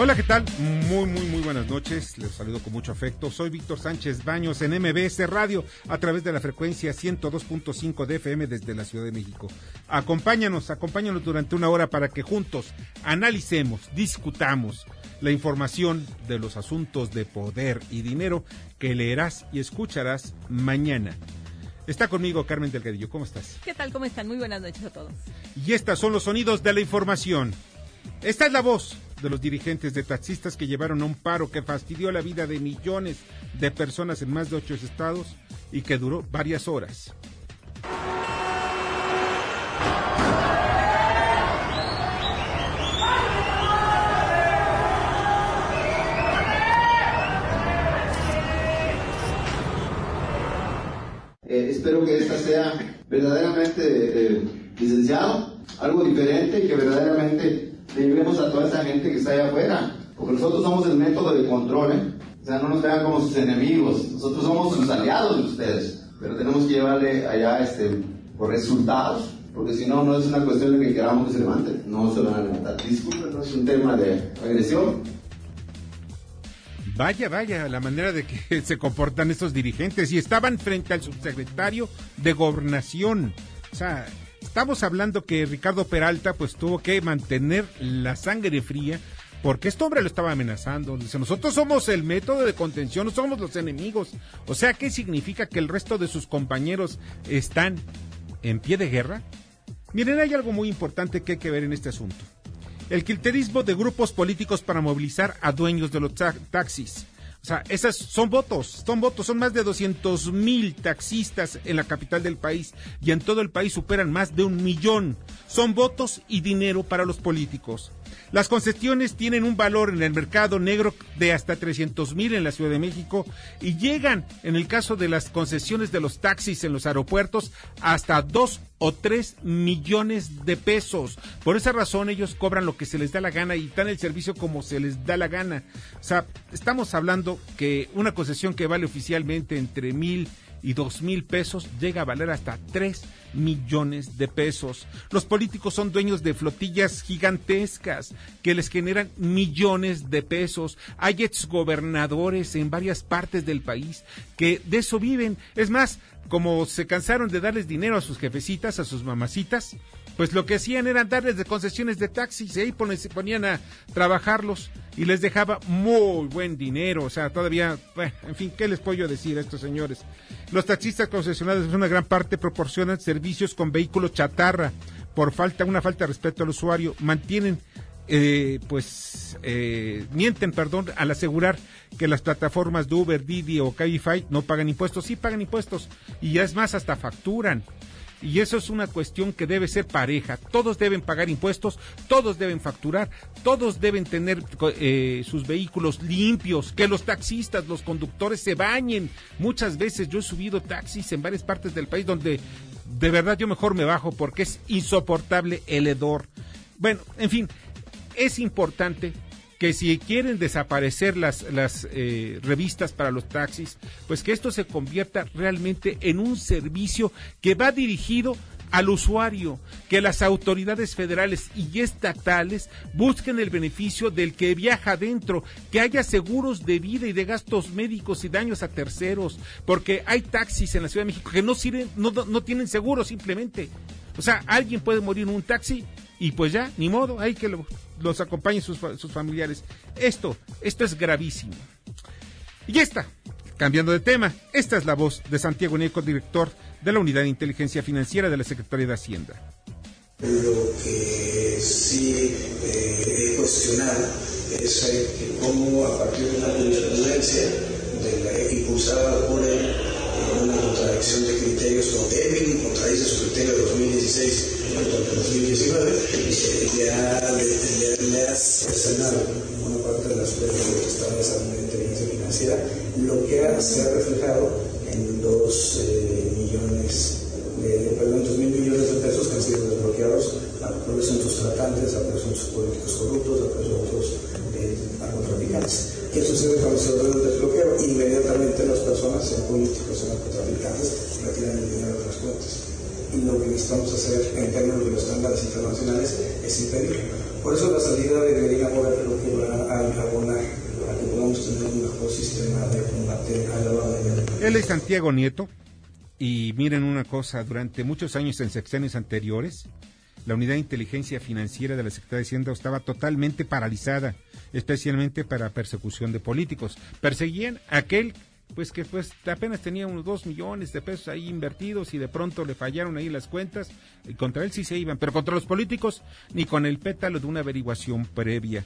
Hola, ¿qué tal? Muy, muy, muy buenas noches. Les saludo con mucho afecto. Soy Víctor Sánchez Baños en MBS Radio a través de la frecuencia 102.5 de FM desde la Ciudad de México. Acompáñanos, acompáñanos durante una hora para que juntos analicemos, discutamos la información de los asuntos de poder y dinero que leerás y escucharás mañana. Está conmigo Carmen Delgadillo. ¿Cómo estás? ¿Qué tal? ¿Cómo están? Muy buenas noches a todos. Y estas son los sonidos de la información. Esta es la voz de los dirigentes de taxistas que llevaron a un paro que fastidió la vida de millones de personas en más de ocho estados y que duró varias horas. Eh, espero que esta sea verdaderamente eh, licenciado, algo diferente que verdaderamente le llevemos a toda esa gente que está allá afuera. Porque nosotros somos el método de control, ¿eh? O sea, no nos vean como sus enemigos. Nosotros somos sus aliados de ustedes. Pero tenemos que llevarle allá este, por resultados. Porque si no, no es una cuestión de que queramos que se levanten. No se van a levantar. Disculpen, no es un tema de agresión. Vaya, vaya, la manera de que se comportan estos dirigentes. Y estaban frente al subsecretario de Gobernación. O sea, estamos hablando que Ricardo Peralta pues tuvo que mantener la sangre fría porque este hombre lo estaba amenazando. Dice, nosotros somos el método de contención, no somos los enemigos. O sea, ¿qué significa que el resto de sus compañeros están en pie de guerra? Miren, hay algo muy importante que hay que ver en este asunto. El quilterismo de grupos políticos para movilizar a dueños de los ta taxis. O sea, esas son votos, son votos, son más de 200 mil taxistas en la capital del país y en todo el país superan más de un millón. Son votos y dinero para los políticos. Las concesiones tienen un valor en el mercado negro de hasta 300 mil en la Ciudad de México y llegan, en el caso de las concesiones de los taxis en los aeropuertos, hasta 2 o 3 millones de pesos. Por esa razón ellos cobran lo que se les da la gana y dan el servicio como se les da la gana. O sea, estamos hablando que una concesión que vale oficialmente entre mil y dos mil pesos llega a valer hasta tres millones de pesos. Los políticos son dueños de flotillas gigantescas que les generan millones de pesos. Hay exgobernadores en varias partes del país que de eso viven. Es más, como se cansaron de darles dinero a sus jefecitas, a sus mamacitas, pues lo que hacían era darles de concesiones de taxis y ahí se ponían a trabajarlos y les dejaba muy buen dinero, o sea, todavía, bueno, en fin, ¿qué les puedo decir a estos señores? Los taxistas concesionados en una gran parte proporcionan servicios con vehículos chatarra por falta, una falta de respeto al usuario, mantienen eh, pues eh, mienten, perdón, al asegurar que las plataformas de Uber, Didi o Cabify no pagan impuestos, sí pagan impuestos y ya es más hasta facturan. Y eso es una cuestión que debe ser pareja. Todos deben pagar impuestos, todos deben facturar, todos deben tener eh, sus vehículos limpios, que los taxistas, los conductores se bañen. Muchas veces yo he subido taxis en varias partes del país donde de verdad yo mejor me bajo porque es insoportable el hedor. Bueno, en fin, es importante que si quieren desaparecer las, las eh, revistas para los taxis, pues que esto se convierta realmente en un servicio que va dirigido al usuario, que las autoridades federales y estatales busquen el beneficio del que viaja adentro, que haya seguros de vida y de gastos médicos y daños a terceros, porque hay taxis en la Ciudad de México que no sirven, no, no tienen seguro simplemente. O sea, alguien puede morir en un taxi y pues ya, ni modo, hay que lo, los acompañen sus, sus familiares. Esto, esto es gravísimo. Y ya está, cambiando de tema, esta es la voz de Santiago Neco, director de la Unidad de Inteligencia Financiera de la Secretaría de Hacienda. Lo que sí eh, he cuestionado es eh, cómo a partir de una jurisprudencia impulsada por el, una contradicción de criterios con débil, contradice su criterio de 2016 respecto al 2019, ya le, le, has una parte de las pruebas que está basada en inteligencia financiera, lo que ha, se ha reflejado en dos eh, millones, de, perdón, dos mil millones de pesos que han sido desbloqueados a presuntos tratantes, a presuntos políticos corruptos, a presuntos eh, narcotraficantes. ¿Qué sucede cuando se ordena un desbloqueo? Inmediatamente las personas, sean políticos o narcotraficantes, retiran el dinero de las cuentas. Y lo que necesitamos hacer en términos de los estándares internacionales es impedirlo. Por eso la salida de Medina Mora creo que va a abonar a que podamos tener un mejor sistema de combate a la de Él es Santiago Nieto. Y miren una cosa, durante muchos años en sexenios anteriores, la unidad de inteligencia financiera de la Secretaría de Hacienda estaba totalmente paralizada, especialmente para persecución de políticos. Perseguían a aquel pues que pues apenas tenía unos dos millones de pesos ahí invertidos y de pronto le fallaron ahí las cuentas y contra él sí se iban, pero contra los políticos ni con el pétalo de una averiguación previa.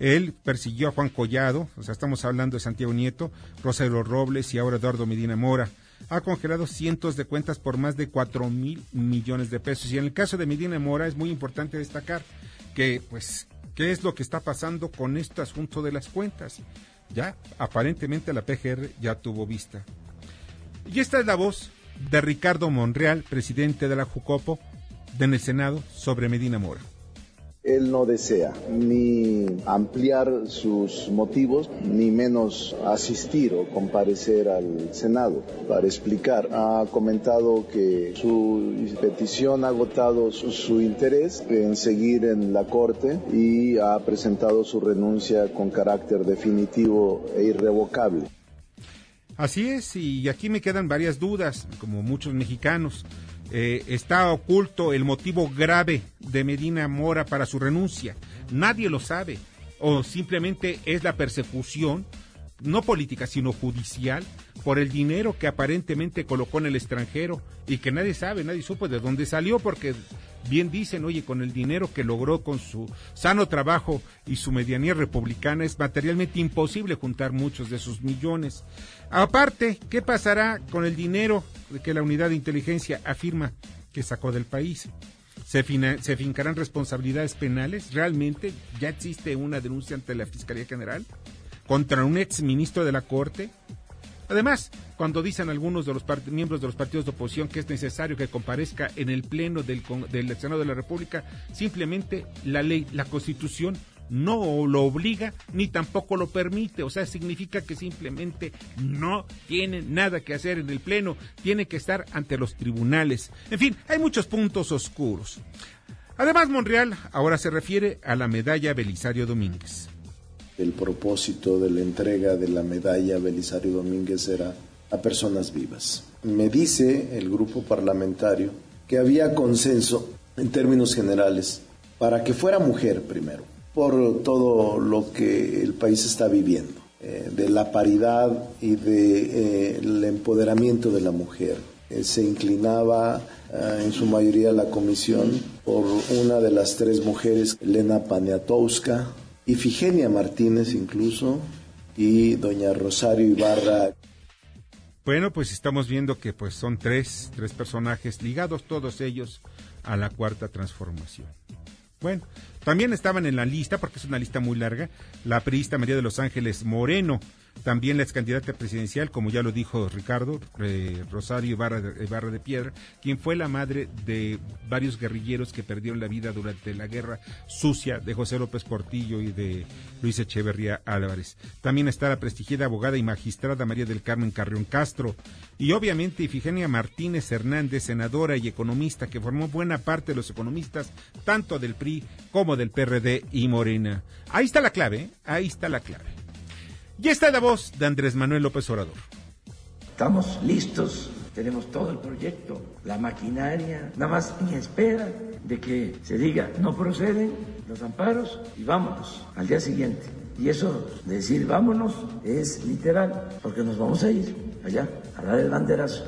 Él persiguió a Juan Collado, o sea, estamos hablando de Santiago Nieto, Rosario Robles y ahora Eduardo Medina Mora ha congelado cientos de cuentas por más de cuatro mil millones de pesos. Y en el caso de Medina Mora es muy importante destacar que, pues, ¿qué es lo que está pasando con este asunto de las cuentas? Ya, aparentemente la PGR ya tuvo vista. Y esta es la voz de Ricardo Monreal, presidente de la Jucopo, en el Senado, sobre Medina Mora. Él no desea ni ampliar sus motivos, ni menos asistir o comparecer al Senado para explicar. Ha comentado que su petición ha agotado su, interés en seguir en la Corte y ha presentado su renuncia con carácter definitivo e irrevocable. Así es, y aquí me quedan varias dudas, como muchos mexicanos. Eh, está oculto el motivo grave de Medina Mora para su renuncia. Nadie lo sabe. O simplemente es la persecución, no política, sino judicial, por el dinero que aparentemente colocó en el extranjero y que nadie sabe, nadie supo de dónde salió, porque bien dicen, oye, con el dinero que logró con su sano trabajo y su medianía republicana es materialmente imposible juntar muchos de sus millones. Aparte, ¿qué pasará con el dinero que la unidad de inteligencia afirma que sacó del país? ¿Se, ¿Se fincarán responsabilidades penales? ¿Realmente ya existe una denuncia ante la Fiscalía General contra un ex ministro de la Corte? Además, cuando dicen algunos de los miembros de los partidos de oposición que es necesario que comparezca en el Pleno del, del Senado de la República, simplemente la ley, la Constitución no lo obliga ni tampoco lo permite. O sea, significa que simplemente no tiene nada que hacer en el Pleno, tiene que estar ante los tribunales. En fin, hay muchos puntos oscuros. Además, Monreal ahora se refiere a la medalla Belisario Domínguez. El propósito de la entrega de la medalla Belisario Domínguez era a personas vivas. Me dice el grupo parlamentario que había consenso en términos generales para que fuera mujer primero, por todo lo que el país está viviendo, eh, de la paridad y del eh, empoderamiento de la mujer. Eh, se inclinaba en su mayoría la comisión por una de las tres mujeres, Elena Paniatowska, Ifigenia Martínez incluso, y doña Rosario Ibarra. Bueno, pues estamos viendo que pues son tres, tres personajes ligados todos ellos a la cuarta transformación. Bueno, también estaban en la lista, porque es una lista muy larga, la priista María de los Ángeles Moreno, también la ex candidata presidencial, como ya lo dijo Ricardo, eh, Rosario Ibarra de Piedra, quien fue la madre de varios guerrilleros que perdieron la vida durante la guerra sucia de José López Portillo y de Luis Echeverría Álvarez. También está la prestigiada abogada y magistrada María del Carmen Carrión Castro. Y obviamente Ifigenia Martínez Hernández, senadora y economista, que formó buena parte de los economistas, tanto del PRI como del PRD y Morena. Ahí está la clave, ¿eh? ahí está la clave. Y está la voz de Andrés Manuel López Obrador. Estamos listos, tenemos todo el proyecto, la maquinaria, nada más en espera de que se diga no proceden los amparos y vámonos al día siguiente. Y eso de decir vámonos es literal, porque nos vamos a ir allá a dar el banderazo.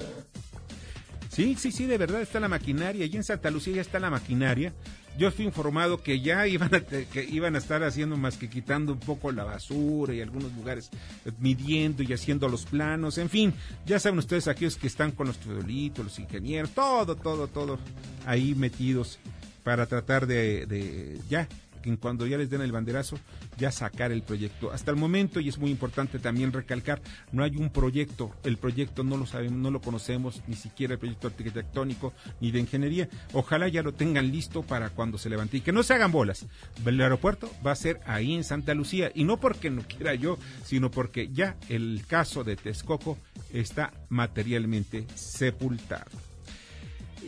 Sí, sí, sí, de verdad está la maquinaria. Y en Santa Lucía ya está la maquinaria yo fui informado que ya iban a, que iban a estar haciendo más que quitando un poco la basura y algunos lugares eh, midiendo y haciendo los planos, en fin, ya saben ustedes aquellos que están con los teodolitos, los ingenieros, todo, todo, todo ahí metidos para tratar de, de ya que cuando ya les den el banderazo, ya sacar el proyecto. Hasta el momento, y es muy importante también recalcar, no hay un proyecto, el proyecto no lo sabemos, no lo conocemos, ni siquiera el proyecto arquitectónico ni de ingeniería. Ojalá ya lo tengan listo para cuando se levante y que no se hagan bolas. El aeropuerto va a ser ahí en Santa Lucía y no porque no quiera yo, sino porque ya el caso de Texcoco está materialmente sepultado.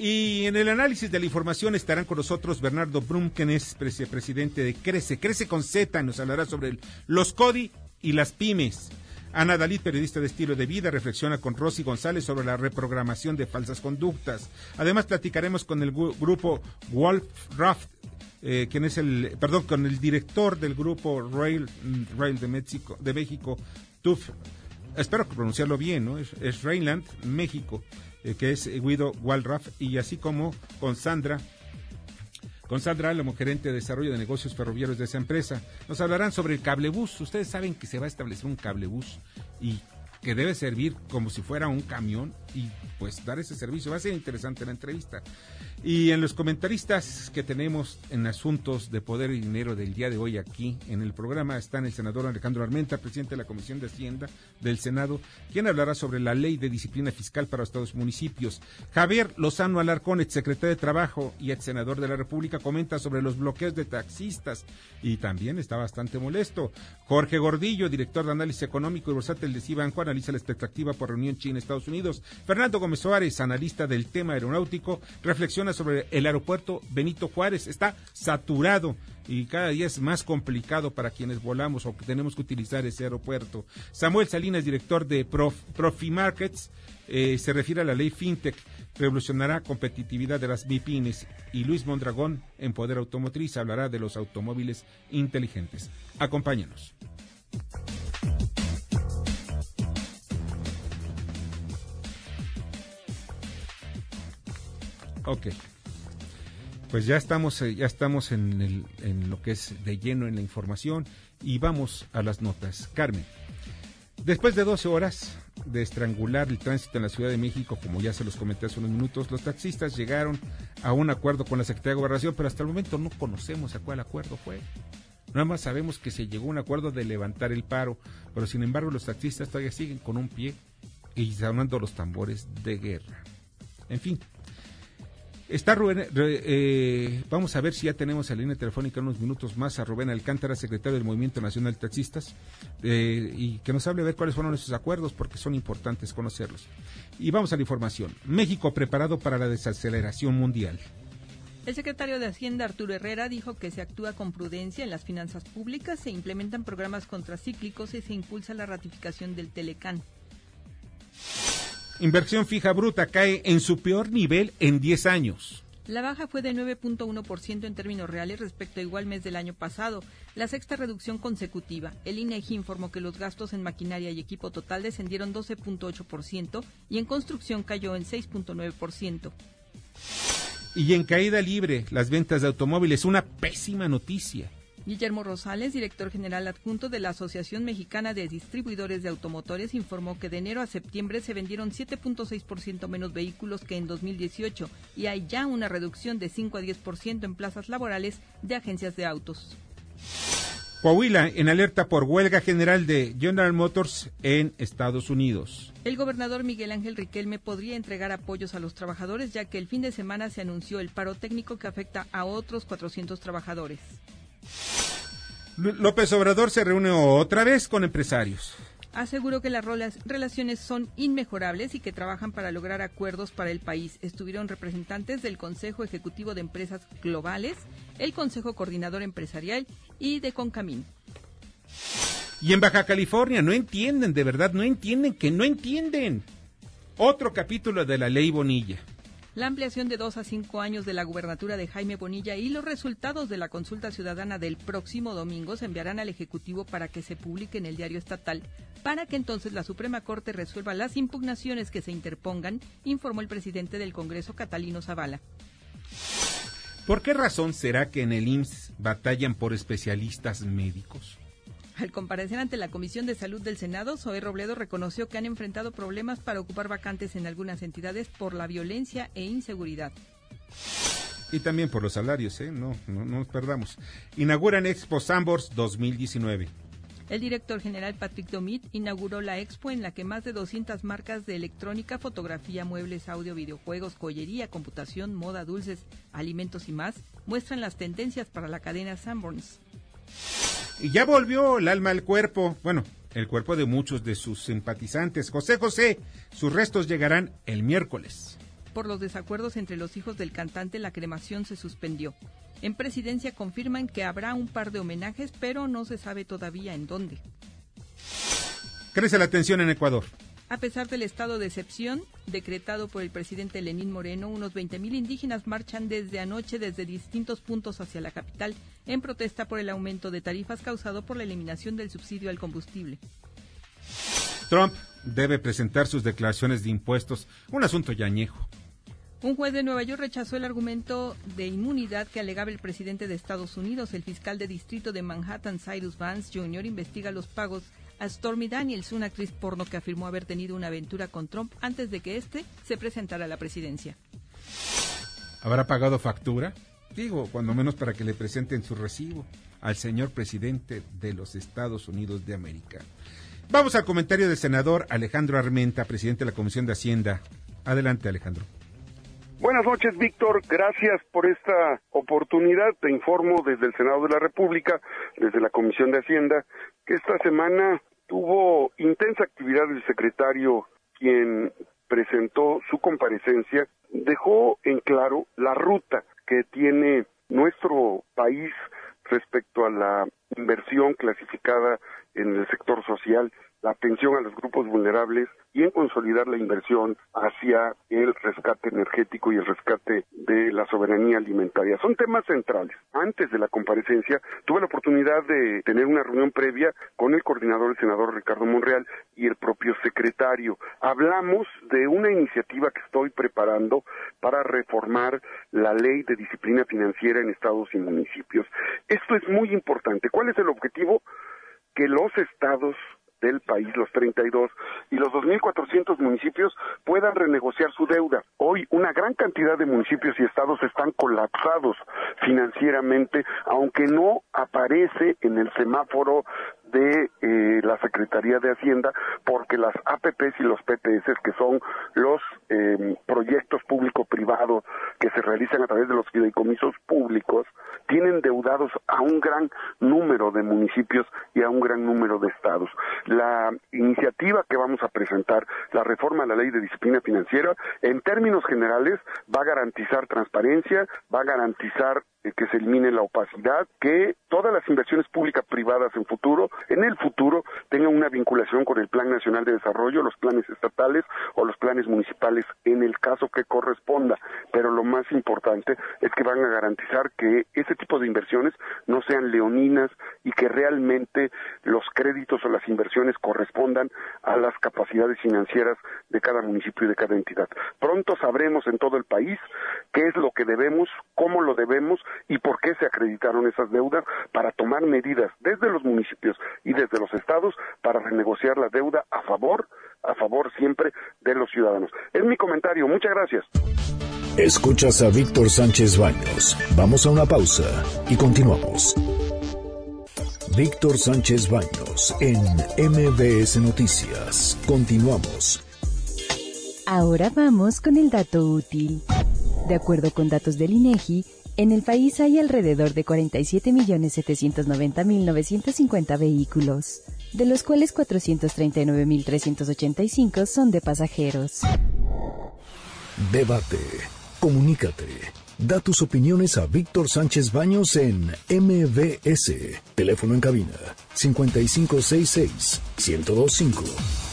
Y en el análisis de la información estarán con nosotros Bernardo Brum, quien es presidente de Crece. Crece con Z, nos hablará sobre los CODI y las pymes. Ana Dalit, periodista de estilo de vida, reflexiona con Rosy González sobre la reprogramación de falsas conductas. Además, platicaremos con el grupo Wolf Raft, eh, quien es el, perdón, con el director del grupo Rail, Rail de, México, de México, TUF. Espero pronunciarlo bien, ¿no? Es, es México. Eh, que es Guido Walraff, y así como con Sandra con Sandra, la gerente de desarrollo de negocios ferroviarios de esa empresa. Nos hablarán sobre el cablebús. Ustedes saben que se va a establecer un cablebús y que debe servir como si fuera un camión y pues dar ese servicio. Va a ser interesante la entrevista. Y en los comentaristas que tenemos en asuntos de poder y dinero del día de hoy aquí en el programa están el senador Alejandro Armenta, presidente de la Comisión de Hacienda del Senado, quien hablará sobre la ley de disciplina fiscal para estados municipios. Javier Lozano Alarcón, ex secretario de Trabajo y ex senador de la República, comenta sobre los bloqueos de taxistas y también está bastante molesto. Jorge Gordillo, director de análisis económico y bursátil de Cibanco, analiza la expectativa por reunión China-Estados Unidos. Fernando Gómez Suárez, analista del tema aeronáutico, reflexiona sobre el aeropuerto Benito Juárez. Está saturado y cada día es más complicado para quienes volamos o que tenemos que utilizar ese aeropuerto. Samuel Salinas, director de Prof, Profimarkets, eh, se refiere a la ley FinTech, revolucionará competitividad de las MIPINES y Luis Mondragón, en Poder Automotriz, hablará de los automóviles inteligentes. Acompáñanos. Ok. Pues ya estamos, eh, ya estamos en, el, en lo que es de lleno en la información y vamos a las notas. Carmen, después de 12 horas de estrangular el tránsito en la Ciudad de México, como ya se los comenté hace unos minutos, los taxistas llegaron a un acuerdo con la Secretaría de Gobernación, pero hasta el momento no conocemos a cuál acuerdo fue. Nada más sabemos que se llegó a un acuerdo de levantar el paro, pero sin embargo los taxistas todavía siguen con un pie y sonando los tambores de guerra. En fin, Está Rubén, eh, vamos a ver si ya tenemos en la línea telefónica unos minutos más a Rubén Alcántara, secretario del Movimiento Nacional de Taxistas, eh, y que nos hable a ver cuáles fueron esos acuerdos, porque son importantes conocerlos. Y vamos a la información. México preparado para la desaceleración mundial. El secretario de Hacienda, Arturo Herrera, dijo que se actúa con prudencia en las finanzas públicas, se implementan programas contracíclicos y se impulsa la ratificación del Telecán. Inversión fija bruta cae en su peor nivel en 10 años. La baja fue de 9.1% en términos reales respecto a igual mes del año pasado, la sexta reducción consecutiva. El INEGI informó que los gastos en maquinaria y equipo total descendieron 12.8% y en construcción cayó en 6.9%. Y en caída libre, las ventas de automóviles, una pésima noticia. Guillermo Rosales, director general adjunto de la Asociación Mexicana de Distribuidores de Automotores, informó que de enero a septiembre se vendieron 7.6% menos vehículos que en 2018 y hay ya una reducción de 5 a 10% en plazas laborales de agencias de autos. Coahuila en alerta por huelga general de General Motors en Estados Unidos. El gobernador Miguel Ángel Riquelme podría entregar apoyos a los trabajadores ya que el fin de semana se anunció el paro técnico que afecta a otros 400 trabajadores. López Obrador se reúne otra vez con empresarios. Aseguró que las relaciones son inmejorables y que trabajan para lograr acuerdos para el país. Estuvieron representantes del Consejo Ejecutivo de Empresas Globales, el Consejo Coordinador Empresarial y de Concamín. Y en Baja California no entienden, de verdad, no entienden que no entienden. Otro capítulo de la ley Bonilla la ampliación de dos a cinco años de la gubernatura de Jaime Bonilla y los resultados de la consulta ciudadana del próximo domingo se enviarán al Ejecutivo para que se publique en el diario estatal, para que entonces la Suprema Corte resuelva las impugnaciones que se interpongan, informó el presidente del Congreso, Catalino Zavala. ¿Por qué razón será que en el IMSS batallan por especialistas médicos? Al comparecer ante la Comisión de Salud del Senado, Zoe Robledo reconoció que han enfrentado problemas para ocupar vacantes en algunas entidades por la violencia e inseguridad. Y también por los salarios, ¿eh? No, no, no nos perdamos. Inauguran Expo Sambors 2019. El director general Patrick Domit inauguró la expo en la que más de 200 marcas de electrónica, fotografía, muebles, audio, videojuegos, joyería, computación, moda, dulces, alimentos y más muestran las tendencias para la cadena Sanborns. Y ya volvió el alma al cuerpo, bueno, el cuerpo de muchos de sus simpatizantes. José José, sus restos llegarán el miércoles. Por los desacuerdos entre los hijos del cantante, la cremación se suspendió. En presidencia confirman que habrá un par de homenajes, pero no se sabe todavía en dónde. Crece la tensión en Ecuador. A pesar del estado de excepción decretado por el presidente Lenín Moreno, unos 20.000 indígenas marchan desde anoche desde distintos puntos hacia la capital en protesta por el aumento de tarifas causado por la eliminación del subsidio al combustible. Trump debe presentar sus declaraciones de impuestos, un asunto ya añejo. Un juez de Nueva York rechazó el argumento de inmunidad que alegaba el presidente de Estados Unidos. El fiscal de distrito de Manhattan, Cyrus Vance Jr., investiga los pagos a Stormy Daniels, una actriz porno que afirmó haber tenido una aventura con Trump antes de que éste se presentara a la presidencia. ¿Habrá pagado factura? Digo, cuando menos para que le presenten su recibo al señor presidente de los Estados Unidos de América. Vamos al comentario del senador Alejandro Armenta, presidente de la Comisión de Hacienda. Adelante, Alejandro. Buenas noches, Víctor. Gracias por esta oportunidad. Te informo desde el Senado de la República, desde la Comisión de Hacienda, que esta semana tuvo intensa actividad el secretario, quien presentó su comparecencia, dejó en claro la ruta que tiene nuestro país respecto a la inversión clasificada en el sector social, la atención a los grupos vulnerables y en consolidar la inversión hacia el rescate energético y el rescate de la soberanía alimentaria. Son temas centrales. Antes de la comparecencia tuve la oportunidad de tener una reunión previa con el coordinador, el senador Ricardo Monreal y el propio secretario. Hablamos de una iniciativa que estoy preparando para reformar la ley de disciplina financiera en estados y municipios. Esto es muy importante. ¿Cuál es el objetivo? Que los estados del país, los 32, y los 2.400 municipios puedan renegociar su deuda. Hoy una gran cantidad de municipios y estados están colapsados financieramente, aunque no aparece en el semáforo de eh, la Secretaría de Hacienda porque las APPs y los PPS, que son los em, proyectos público-privados que se realizan a través de los fideicomisos públicos, tienen deudados a un gran número de municipios y a un gran número de estados. La iniciativa que vamos a presentar, la reforma a la ley de disciplina financiera, en términos generales va a garantizar transparencia, va a garantizar que se elimine la opacidad, que todas las inversiones públicas privadas en futuro, en el futuro, tengan una vinculación con el Plan Nacional de Desarrollo, los planes estatales o los planes municipales en el caso que corresponda. Pero lo más importante es que van a garantizar que ese tipo de inversiones no sean leoninas y que realmente los créditos o las inversiones correspondan a las capacidades financieras de cada municipio y de cada entidad. Pronto sabremos en todo el país qué es lo que debemos, cómo lo debemos y por qué se acreditaron esas deudas para tomar medidas desde los municipios y desde los estados para renegociar la deuda a favor, a favor siempre de los ciudadanos. Es mi comentario. Muchas gracias. Escuchas a Víctor Sánchez Baños. Vamos a una pausa y continuamos. Víctor Sánchez Baños en MBS Noticias. Continuamos. Ahora vamos con el dato útil. De acuerdo con datos del INEGI, en el país hay alrededor de 47.790.950 vehículos, de los cuales 439.385 son de pasajeros. Debate. Comunícate. Da tus opiniones a Víctor Sánchez Baños en MBS. Teléfono en cabina 5566 1025.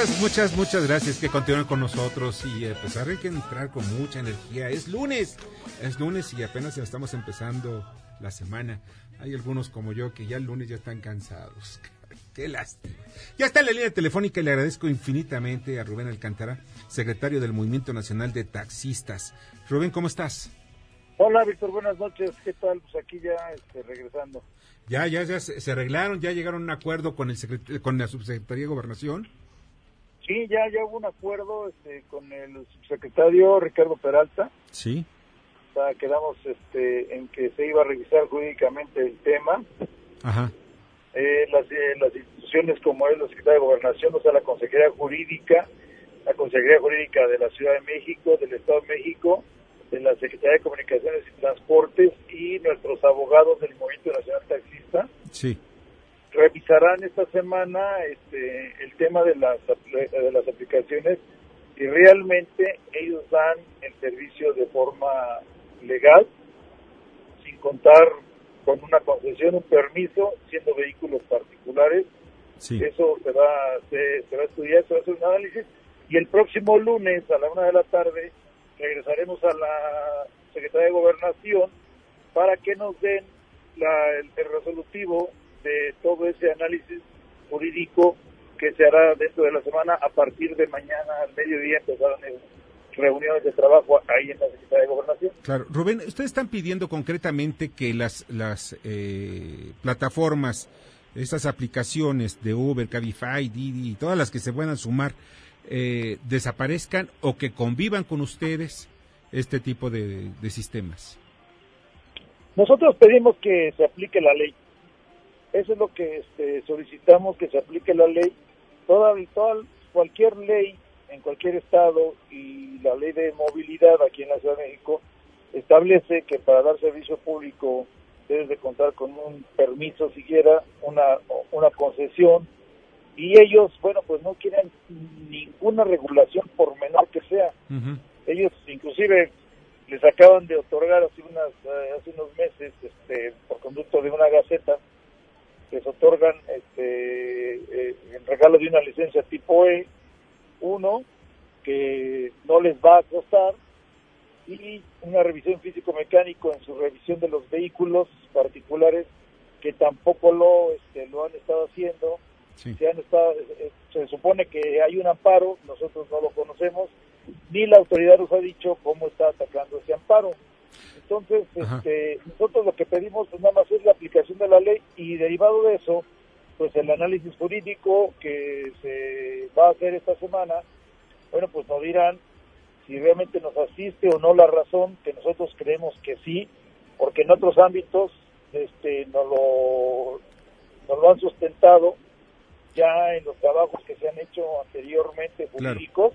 Muchas, muchas, muchas gracias que continúen con nosotros y a pesar de que entrar con mucha energía. Es lunes, es lunes y apenas estamos empezando la semana. Hay algunos como yo que ya el lunes ya están cansados. Qué lástima. Ya está en la línea telefónica y le agradezco infinitamente a Rubén Alcántara, secretario del Movimiento Nacional de Taxistas. Rubén, ¿cómo estás? Hola, Víctor, buenas noches. ¿Qué tal? Pues aquí ya este, regresando. Ya, ya, ya se, arreglaron, ya llegaron a un acuerdo con, el con la Subsecretaría de Gobernación. Sí, ya, ya hubo un acuerdo este, con el subsecretario Ricardo Peralta. Sí. quedamos este, en que se iba a revisar jurídicamente el tema. Ajá. Eh, las, eh, las instituciones como es la Secretaría de Gobernación, o sea, la Consejería Jurídica, la Consejería Jurídica de la Ciudad de México, del Estado de México, de la Secretaría de Comunicaciones y Transportes y nuestros abogados del Movimiento Nacional Taxista. Sí. Revisarán esta semana este, el tema de las, de las aplicaciones y realmente ellos dan el servicio de forma legal, sin contar con una concesión, un permiso, siendo vehículos particulares. Sí. Eso se va, se, se va a estudiar, se va a hacer un análisis y el próximo lunes a la una de la tarde regresaremos a la Secretaría de Gobernación para que nos den el, resolutivo de todo ese análisis jurídico que se hará dentro de la semana a partir de mañana al mediodía empezarán reuniones de trabajo ahí en la Secretaría de Gobernación. Claro, Rubén, ustedes están pidiendo concretamente que las las eh, plataformas, estas aplicaciones de Uber, Cabify, Didi, todas las que se puedan sumar eh, desaparezcan o que convivan con ustedes este tipo de, sistemas? Nosotros pedimos que se aplique la ley. Eso es lo que este, solicitamos, que se aplique la ley. Toda, toda, cualquier ley en cualquier estado y la ley de movilidad aquí en la Ciudad de México establece que para dar servicio público debes de contar con un permiso siquiera, una, una concesión y ellos, bueno, pues no quieren ninguna regulación por menor que sea. Ellos inclusive les acaban de otorgar hace, unas, eh, hace unos meses, este, por conducto de una gaceta, les otorgan este, eh, en regalo de una licencia tipo E, uno, que no les va a costar, y una revisión físico-mecánico en su revisión de los vehículos particulares, que tampoco lo, este, lo han estado haciendo, se, han estado, eh, se supone que hay un amparo, nosotros no lo conocemos, ni la autoridad nos ha dicho cómo está atacando ese amparo. Entonces, este, nosotros lo que pedimos pues nada más es la aplicación de la ley y derivado de eso, pues el análisis jurídico que se va a hacer esta semana, bueno, pues nos dirán si realmente nos asiste o no la razón, que nosotros creemos que sí, porque en otros ámbitos este, nos, lo, nos lo han sustentado ya en los trabajos que se han hecho anteriormente jurídicos,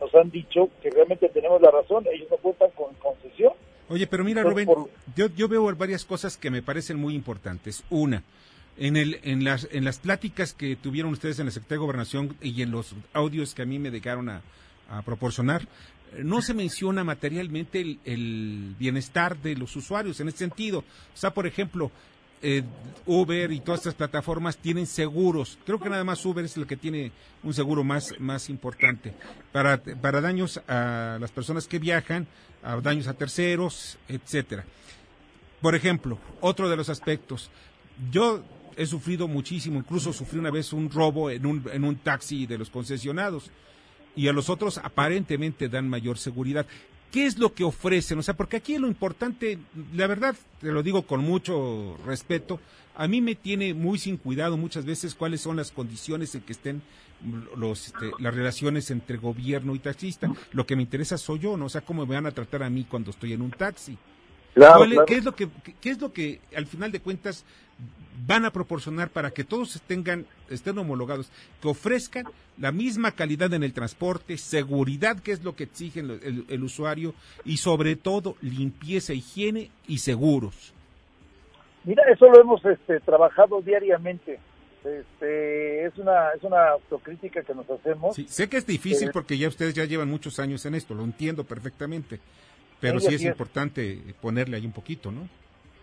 nos han dicho que realmente tenemos la razón, ellos no cuentan con concesión. Oye, pero mira, Rubén, yo, yo veo varias cosas que me parecen muy importantes. Una, en, el, en, las, en las pláticas que tuvieron ustedes en la Secretaría de Gobernación y en los audios que a mí me dejaron a, proporcionar, no se menciona materialmente el, el, bienestar de los usuarios en ese sentido. O sea, por ejemplo, eh, Uber y todas estas plataformas tienen seguros. Creo que nada más Uber es el que tiene un seguro más, más importante para, para daños a las personas que viajan, a daños a terceros, etcétera. Por ejemplo, otro de los aspectos, yo he sufrido muchísimo, incluso sufrí una vez un robo en un, en un taxi de los concesionados y a los otros aparentemente dan mayor seguridad. ¿Qué es lo que ofrecen? O sea, porque aquí lo importante, la verdad, te lo digo con mucho respeto, a mí me tiene muy sin cuidado muchas veces cuáles son las condiciones en que estén los, este, las relaciones entre gobierno y taxista. Lo que me interesa soy yo, ¿no? O sea, cómo me van a tratar a mí cuando estoy en un taxi. ¿Qué, es lo que, ¿Qué es lo que al final de cuentas van a proporcionar para que todos tengan, estén homologados, que ofrezcan la misma calidad en el transporte, seguridad, que es lo que exige el, usuario, y sobre todo limpieza, higiene y seguros? Mira, eso lo hemos este, trabajado diariamente. Este, es una es una autocrítica que nos hacemos. Sí, sé que es difícil eh, porque ya ustedes ya llevan muchos años en esto, lo entiendo perfectamente, pero sí, es importante ponerle ahí un poquito, ¿no?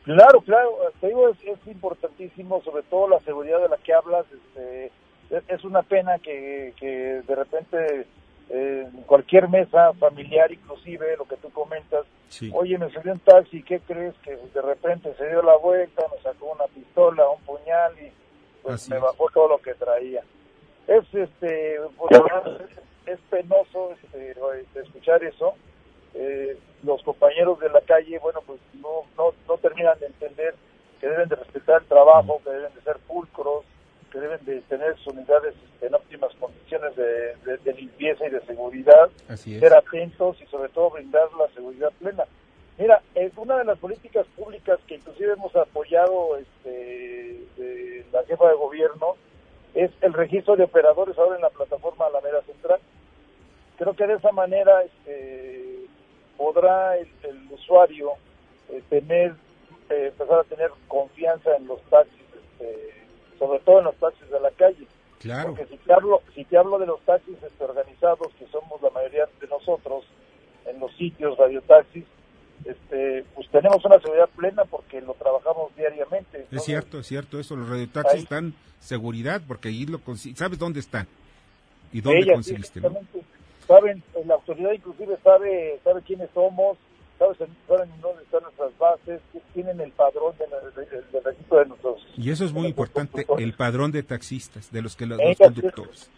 Claro, claro, te digo, es, importantísimo, sobre todo la seguridad de la que hablas. Este, es, una pena que, que de repente en cualquier mesa familiar, inclusive lo que tú comentas, oye, me subió un taxi, ¿qué crees? Que de repente se dio la vuelta, me sacó una pistola, un puñal y pues me bajó todo lo que traía. Es este pues, es penoso este, escuchar eso. Eh, los compañeros de la calle, bueno, pues no, no, no terminan de entender que deben de respetar el trabajo, que deben de ser pulcros, que deben de tener sus unidades en óptimas condiciones de, limpieza y de seguridad, ser atentos y sobre todo brindar la seguridad plena. Mira, es una de las políticas públicas que inclusive hemos apoyado este, de la jefa de gobierno es el registro de operadores ahora en la plataforma Alameda Central. Creo que de esa manera este, podrá el, usuario eh, tener, eh, empezar a tener confianza en los taxis este, sobre todo en los taxis de la calle. Claro. Porque si te hablo, si te hablo de los taxis este, organizados, que somos la mayoría de nosotros en los sitios radiotaxis, este, pues tenemos una seguridad plena porque lo trabajamos diariamente. es cierto, es cierto eso, los radiotaxis están seguridad porque ahí lo sabes dónde están y dónde conseguiste. Saben, autoridad inclusive sabe, sabe quiénes somos, saben dónde están nuestras bases, tienen el padrón del registro de nuestros... Y eso es muy importante, el padrón de taxistas, de los que los, conductores.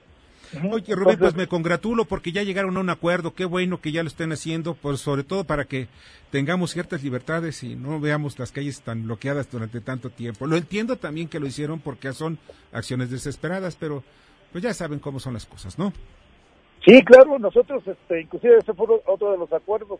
Oye, Rubén, pues me congratulo porque ya llegaron a un acuerdo. Qué bueno que ya lo estén haciendo, pues sobre todo para que tengamos ciertas libertades y no veamos las calles tan bloqueadas durante tanto tiempo. Lo entiendo también que lo hicieron porque son acciones desesperadas, pero pues ya saben cómo son las cosas, ¿no? Sí, claro, nosotros, este, inclusive ese fue otro de los acuerdos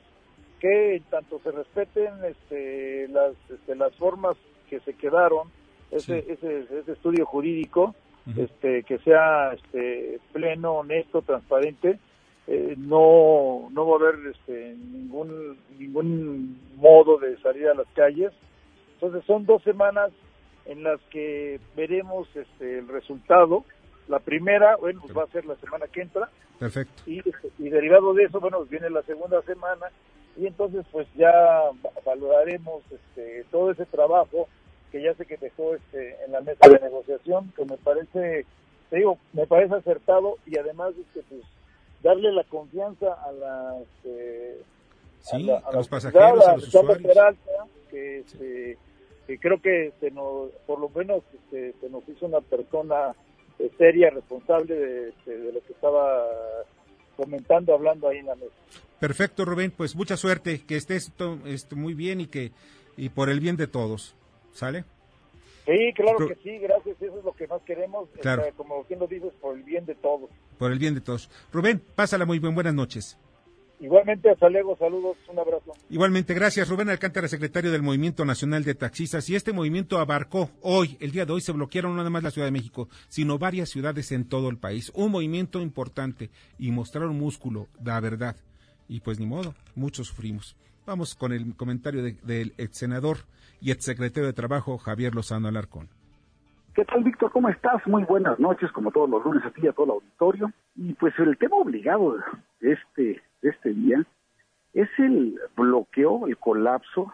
que tanto se respeten este, las, este, las formas que se quedaron, ese, ese, ese, estudio jurídico, este, que sea este, pleno, honesto, transparente, eh, no, no va a haber este, ningún, ningún modo de salir a las calles. Entonces son dos semanas en las que veremos este, el resultado. La primera, bueno, pues va a ser la semana que entra. Perfecto. Y, y derivado de eso, bueno, viene la segunda semana y entonces pues ya valoraremos este, todo ese trabajo que ya sé que dejó este, en la mesa de negociación, que me parece, te digo, me parece acertado y además este, pues darle la confianza a la, este, sí, a, los pasajeros, a, los usuarios. que, este, que creo que se nos, por lo menos este, se nos hizo una persona eh, seria, responsable de, de lo que estaba comentando, hablando ahí en la mesa. Perfecto, Rubén, pues mucha suerte, que estés este, muy bien y que y por el bien de todos, ¿sale? Sí, claro que sí, gracias, eso es lo que más queremos, este, como quien lo dices, por el bien de todos. Por el bien de todos. Rubén, pásala muy bien, buenas noches. Igualmente, hasta luego, saludos, un abrazo. Igualmente, gracias. Rubén Alcántara, secretario del Movimiento Nacional de Taxistas. Y este movimiento abarcó hoy, el día de hoy, se bloquearon no nada más la Ciudad de México, sino varias ciudades en todo el país. Un movimiento importante y mostraron músculo, la verdad. Y pues ni modo, muchos sufrimos. Vamos con el comentario del ex senador y ex secretario de Trabajo, Javier Lozano Alarcón. ¿Qué tal, Víctor? ¿Cómo estás? Muy buenas noches, como todos los lunes aquí a todo el auditorio. Y pues el tema obligado de este este día es el bloqueo, el colapso,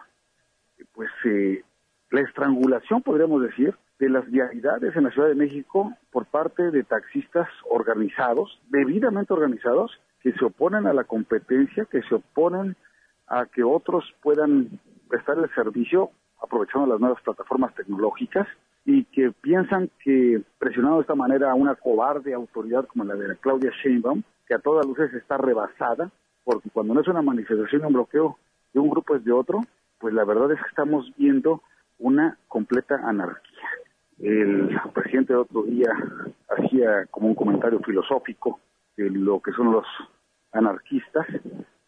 pues eh, la estrangulación, podríamos decir, de las vialidades en la Ciudad de México por parte de taxistas organizados, debidamente organizados, que se oponen a la competencia, que se oponen a que otros puedan prestar el servicio aprovechando las nuevas plataformas tecnológicas y que piensan que presionando de esta manera a una cobarde autoridad como la de Claudia Sheinbaum, que a todas luces está rebasada, porque cuando no es una manifestación, un bloqueo de un grupo es de otro, pues la verdad es que estamos viendo una completa anarquía. El presidente el otro día hacía como un comentario filosófico de lo que son los anarquistas,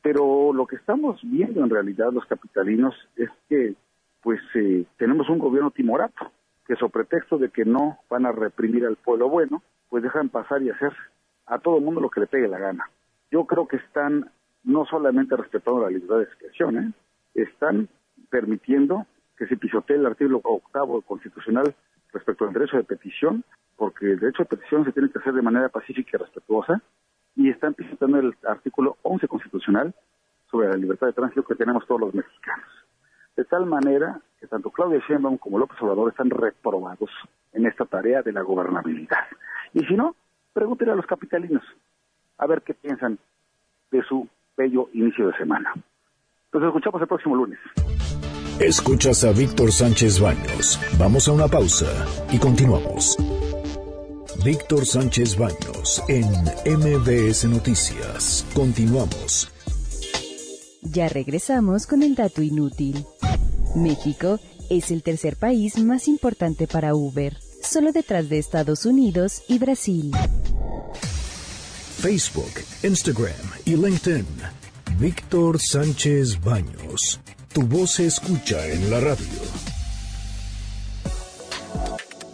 pero lo que estamos viendo en realidad los capitalinos es que pues eh, tenemos un gobierno timorato, que sobre pretexto de que no van a reprimir al pueblo bueno, pues dejan pasar y hacer a todo el mundo lo que le pegue la gana. Yo creo que están no solamente respetando la libertad de expresión, ¿eh? están permitiendo que se pisotee el artículo octavo constitucional respecto al derecho de petición, porque el derecho de petición se tiene que hacer de manera pacífica y respetuosa, y están pisoteando el artículo 11 constitucional sobre la libertad de tránsito que tenemos todos los mexicanos. De tal manera que tanto Claudia Sheinbaum como López Obrador están reprobados en esta tarea de la gobernabilidad. Y si no, pregúntenle a los capitalinos a ver qué piensan de su bello inicio de semana. Nos escuchamos el próximo lunes. Escuchas a Víctor Sánchez Baños. Vamos a una pausa y continuamos. Víctor Sánchez Baños en MBS Noticias. Continuamos. Ya regresamos con el dato inútil. México es el tercer país más importante para Uber, solo detrás de Estados Unidos y Brasil. Facebook, Instagram y LinkedIn. Víctor Sánchez Baños. Tu voz se escucha en la radio.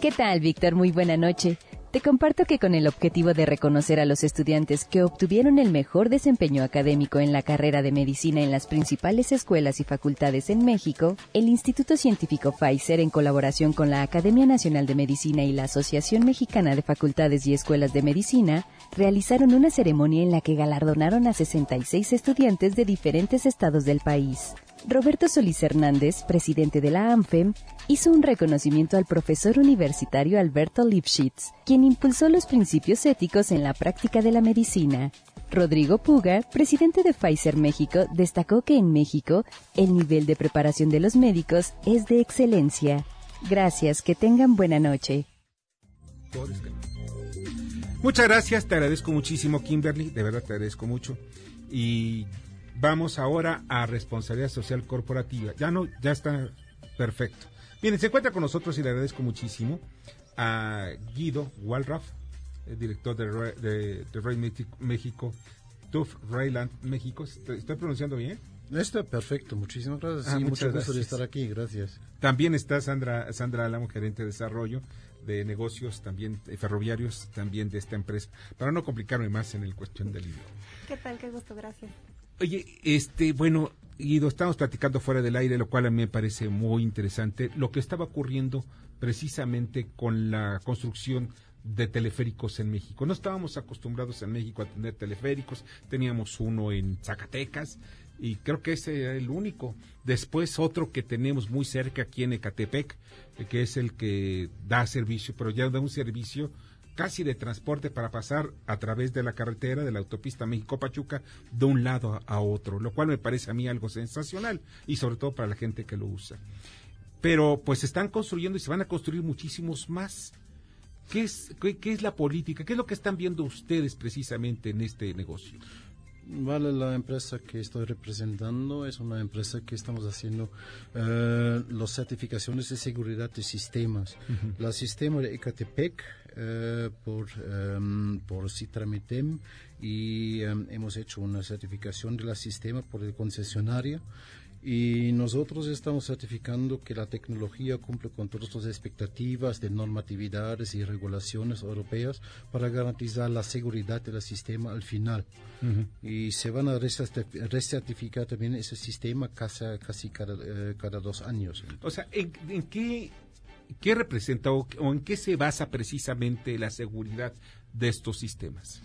¿Qué tal, Víctor? Muy buena noche. Comparto que con el objetivo de reconocer a los estudiantes que obtuvieron el mejor desempeño académico en la carrera de medicina en las principales escuelas y facultades en México, el Instituto Científico Pfizer, en colaboración con la Academia Nacional de Medicina y la Asociación Mexicana de Facultades y Escuelas de Medicina, realizaron una ceremonia en la que galardonaron a 66 estudiantes de diferentes estados del país. Roberto Solís Hernández, presidente de la ANFEM, hizo un reconocimiento al profesor universitario Alberto Lipschitz, quien impulsó los principios éticos en la práctica de la medicina. Rodrigo Puga, presidente de Pfizer México, destacó que en México el nivel de preparación de los médicos es de excelencia. Gracias, que tengan buena noche. Muchas gracias, te agradezco muchísimo, Kimberly, de verdad te agradezco mucho. Y Vamos ahora a responsabilidad social corporativa. Ya no, ya está perfecto. Bien, se encuentra con nosotros y le agradezco muchísimo a Guido Walraff, el director de, de, Rey México, TUF Rayland México. ¿Estoy pronunciando bien? Está perfecto, muchísimas gracias. Ah, muchas gracias. de estar aquí, gracias. También está Sandra, Sandra Alamo, gerente de desarrollo de negocios también ferroviarios también de esta empresa, para no complicarme más en el cuestión del idioma. ¿Qué tal? Qué gusto, gracias. Oye, este, bueno, Guido, estamos platicando fuera del aire, lo cual a mí me parece muy interesante, lo que estaba ocurriendo precisamente con la construcción de teleféricos en México. No estábamos acostumbrados en México a tener teleféricos, teníamos uno en Zacatecas y creo que ese era el único. Después otro que tenemos muy cerca aquí en Ecatepec, eh, que es el que da servicio, pero ya da un servicio casi de transporte para pasar a través de la carretera de la autopista México-Pachuca de un lado a otro, lo cual me parece a mí algo sensacional y sobre todo para la gente que lo usa. Pero pues se están construyendo y se van a construir muchísimos más. ¿Qué es, qué, es la política? ¿Qué es lo que están viendo ustedes precisamente en este negocio? Vale, la empresa que estoy representando es una empresa que estamos haciendo eh, las certificaciones de seguridad de sistemas. La sistema de Ecatepec eh, por, um, por y em, hemos hecho una certificación de la sistema por el concesionario y nosotros estamos certificando que la tecnología cumple con todas las expectativas de normatividades y regulaciones europeas para garantizar la seguridad del sistema al final. Y se van a recertificar también ese sistema casi, casi cada, eh, cada dos años. O sea, ¿en, en qué ¿Qué representa o, en qué se basa precisamente la seguridad de estos sistemas?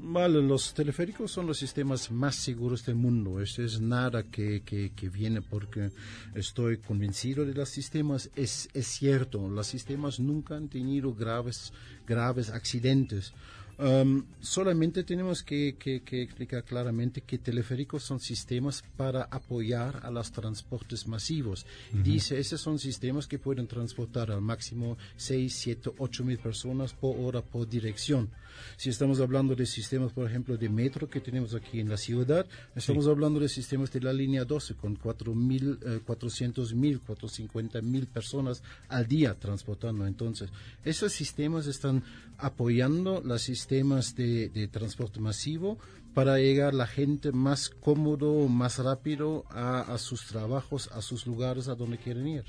Vale, los teleféricos son los sistemas más seguros del mundo. Eso es nada que, que, que, viene porque estoy convencido de los sistemas. Es, es cierto, los sistemas nunca han tenido graves, graves accidentes. Um, solamente tenemos que, explicar claramente que teleféricos son sistemas para apoyar a los transportes masivos. Dice, esos son sistemas que pueden transportar al máximo 6, 7, 8 mil personas por hora por dirección. Si estamos hablando de sistemas, por ejemplo, de metro que tenemos aquí en la ciudad, estamos hablando de sistemas de la línea 12 con 4 mil, 400 eh, mil, 450 mil personas al día transportando. Entonces, esos sistemas están apoyando los sistemas de, transporte masivo para llegar la gente más cómodo, más rápido a, sus trabajos, a sus lugares a donde quieren ir.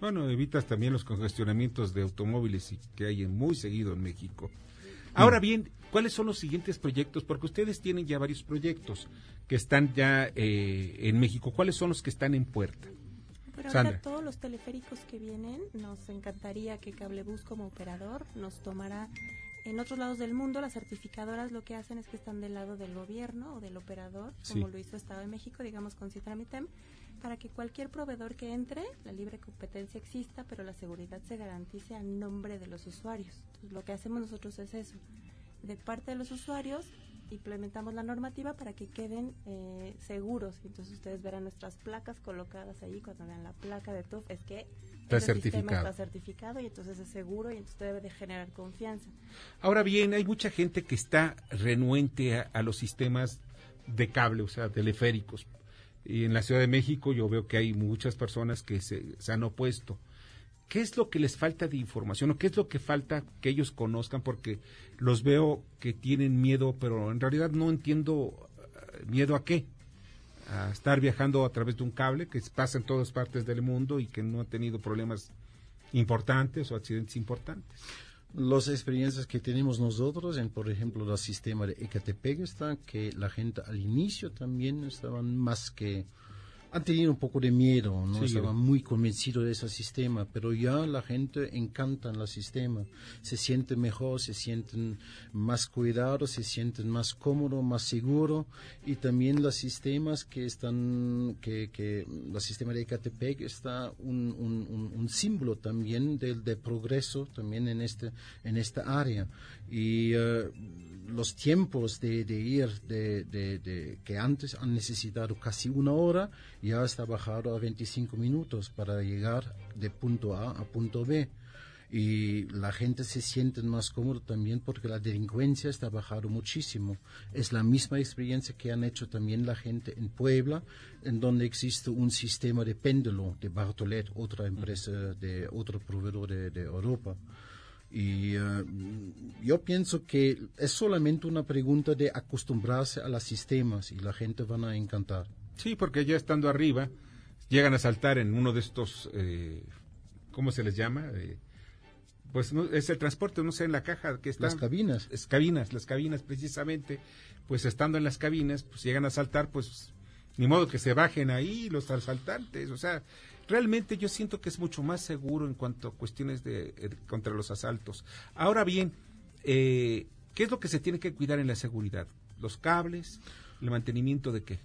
Bueno, evitas también los congestionamientos de automóviles que hay muy seguido en México. Ahora bien, ¿cuáles son los siguientes proyectos? Porque ustedes tienen ya varios proyectos que están ya eh, en México. ¿Cuáles son los que están en puerta? Pero ahora todos los teleféricos que vienen, nos encantaría que Cablebus como operador nos tomara en otros lados del mundo, las certificadoras lo que hacen es que están del lado del gobierno o del operador, como lo hizo Estado de México, digamos con Citramitem, para que cualquier proveedor que entre, la libre competencia exista, pero la seguridad se garantice a nombre de los usuarios. Entonces, lo que hacemos nosotros es eso. De parte de los usuarios, implementamos la normativa para que queden eh, seguros. Entonces ustedes verán nuestras placas colocadas ahí. Cuando vean la placa de TUF, es que está certificado. está certificado y entonces es seguro y entonces debe de generar confianza. Ahora bien, hay mucha gente que está renuente a, los sistemas de cable, o sea, teleféricos. Y en la Ciudad de México yo veo que hay muchas personas que se, han opuesto. ¿Qué es lo que les falta de información o qué es lo que falta que ellos conozcan? Porque los veo que tienen miedo, pero en realidad no entiendo eh, miedo a qué. A estar viajando a través de un cable que pasa en todas partes del mundo y que no ha tenido problemas importantes o accidentes importantes. Las experiencias que tenemos nosotros en, por ejemplo, el sistema de Ecatepec está que la gente al inicio también estaban más que han tenido un poco de miedo, no estaban muy convencidos de ese sistema, pero ya la gente encanta el sistema, se siente mejor, se sienten más cuidados, se sienten más cómodos, más seguros y también los sistemas que están, que, que el sistema de Ecatepec está un, un, un, símbolo también del de progreso también en este en esta área. Y eh, los tiempos de, ir de, de, que antes han necesitado casi una hora ya está bajado a 25 minutos para llegar de punto A a punto B y la gente se siente más cómodo también porque la delincuencia está bajado muchísimo. Es la misma experiencia que han hecho también la gente en Puebla, en donde existe un sistema de péndulo de Bartolet, otra empresa de otro proveedor de Europa. Y eh, yo pienso que es solamente una pregunta de acostumbrarse a los sistemas y la gente van a encantar. Sí, porque ya estando arriba, llegan a saltar en uno de estos, eh, ¿cómo se les llama? Eh, pues no, es el transporte, no sé, en la caja que está. Las cabinas. Es cabinas, las cabinas precisamente, pues estando en las cabinas, pues llegan a saltar, pues ni modo que se bajen ahí los asaltantes, o sea, realmente yo siento que es mucho más seguro en cuanto a cuestiones de, eh, contra los asaltos. Ahora bien, eh, ¿qué es lo que se tiene que cuidar en la seguridad? ¿Los cables? ¿El mantenimiento de qué?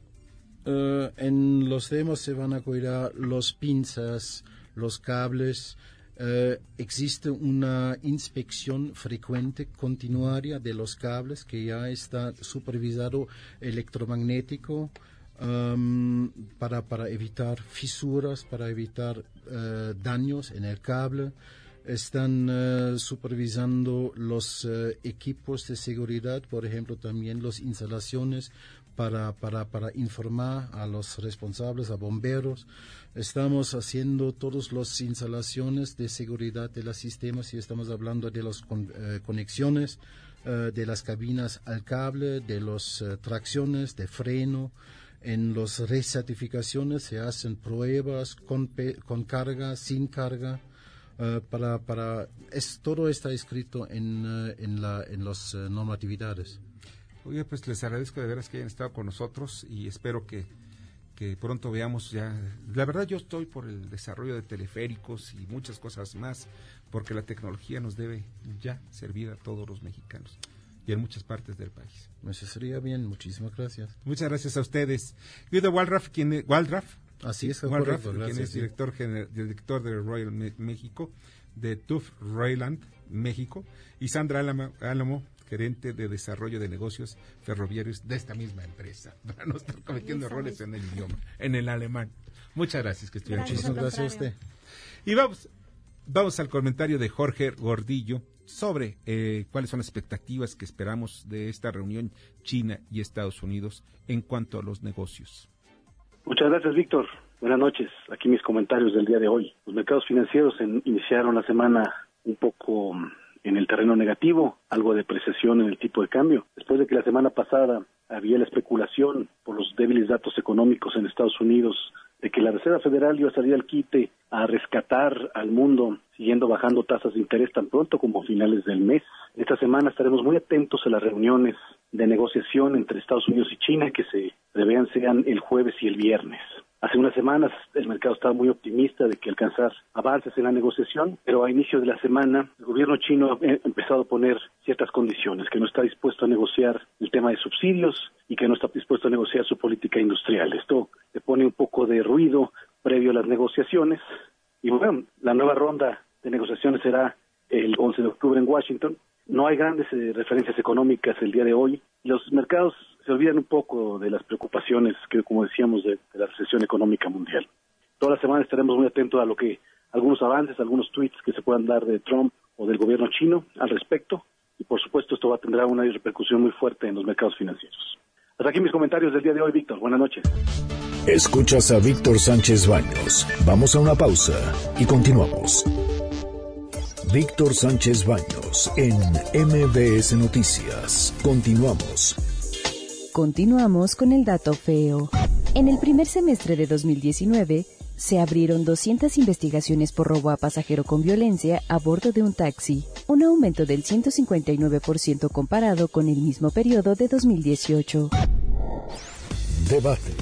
Eh, en los temas se van a cuidar los pinzas, los cables. existe una inspección frecuente, continuaria de los cables que ya está supervisado electromagnético para, para evitar fisuras, para evitar eh, daños en el cable. Están eh, supervisando los eh, equipos de seguridad, por ejemplo, también las instalaciones para, para, para, informar a los responsables, a bomberos. Estamos haciendo todas las instalaciones de seguridad de los sistemas y estamos hablando de las conexiones de las cabinas al cable, de las tracciones, de freno, en las recertificaciones se hacen pruebas con, con carga, sin carga. Uh, para, para es, todo está escrito en, uh, en, la, en las uh, normatividades. Oye, pues les agradezco de veras que hayan estado con nosotros y espero que, que pronto veamos ya. La verdad, yo estoy por el desarrollo de teleféricos y muchas cosas más, porque la tecnología nos debe ya servir a todos los mexicanos y en muchas partes del país. Eso sería bien, muchísimas gracias. Muchas gracias a ustedes. Guido Waldraff, quien es, Waldraff, Así es, Waldraff, quien es director, director de Royal México, de TUF Royland, México, y Sandra Álamo, gerente de desarrollo de negocios ferroviarios de esta misma empresa, para no estar cometiendo errores en el idioma, en el alemán. Muchas gracias que estuvieron. Muchísimas gracias a usted. Y vamos, vamos al comentario de Jorge Gordillo, sobre eh, cuáles son las expectativas que esperamos de esta reunión China y Estados Unidos en cuanto a los negocios. Muchas gracias, Víctor. Buenas noches. Aquí mis comentarios del día de hoy. Los mercados financieros iniciaron la semana un poco mm, en el terreno negativo, algo de precesión en el tipo de cambio. Después de que la semana pasada había la especulación por los débiles datos económicos en Estados Unidos de que la Reserva Federal iba a salir al quite a rescatar al mundo siguiendo bajando tasas de interés tan pronto como finales del mes. Esta semana estaremos muy atentos a las reuniones de negociación entre Estados Unidos y China que se prevean sean el jueves y el viernes. Hace unas semanas el mercado estaba muy optimista de que alcanzar avances en la negociación, pero a inicio de la semana el gobierno chino ha empezado a poner ciertas condiciones, que no está dispuesto a negociar el tema de subsidios y que no está dispuesto a negociar su política industrial. Esto le pone un poco de ruido previo a las negociaciones y bueno, la nueva ronda de negociaciones será el 11 de octubre en Washington no hay grandes eh, referencias económicas el día de hoy. Los mercados se olvidan un poco de las preocupaciones que, como decíamos, de, la recesión económica mundial. Toda la semana estaremos muy atentos a lo que algunos avances, algunos tweets que se puedan dar de Trump o del gobierno chino al respecto. Y por supuesto esto va una repercusión muy fuerte en los mercados financieros. Hasta aquí mis comentarios del día de hoy, Víctor. Buenas noches. Escuchas a Víctor Sánchez Baños. Vamos a una pausa y continuamos. Víctor Sánchez Baños en MBS Noticias. Continuamos. Continuamos con el dato feo. En el primer semestre de 2019, se abrieron 200 investigaciones por robo a pasajero con violencia a bordo de un taxi, un aumento del 159% comparado con el mismo periodo de 2018. Debate.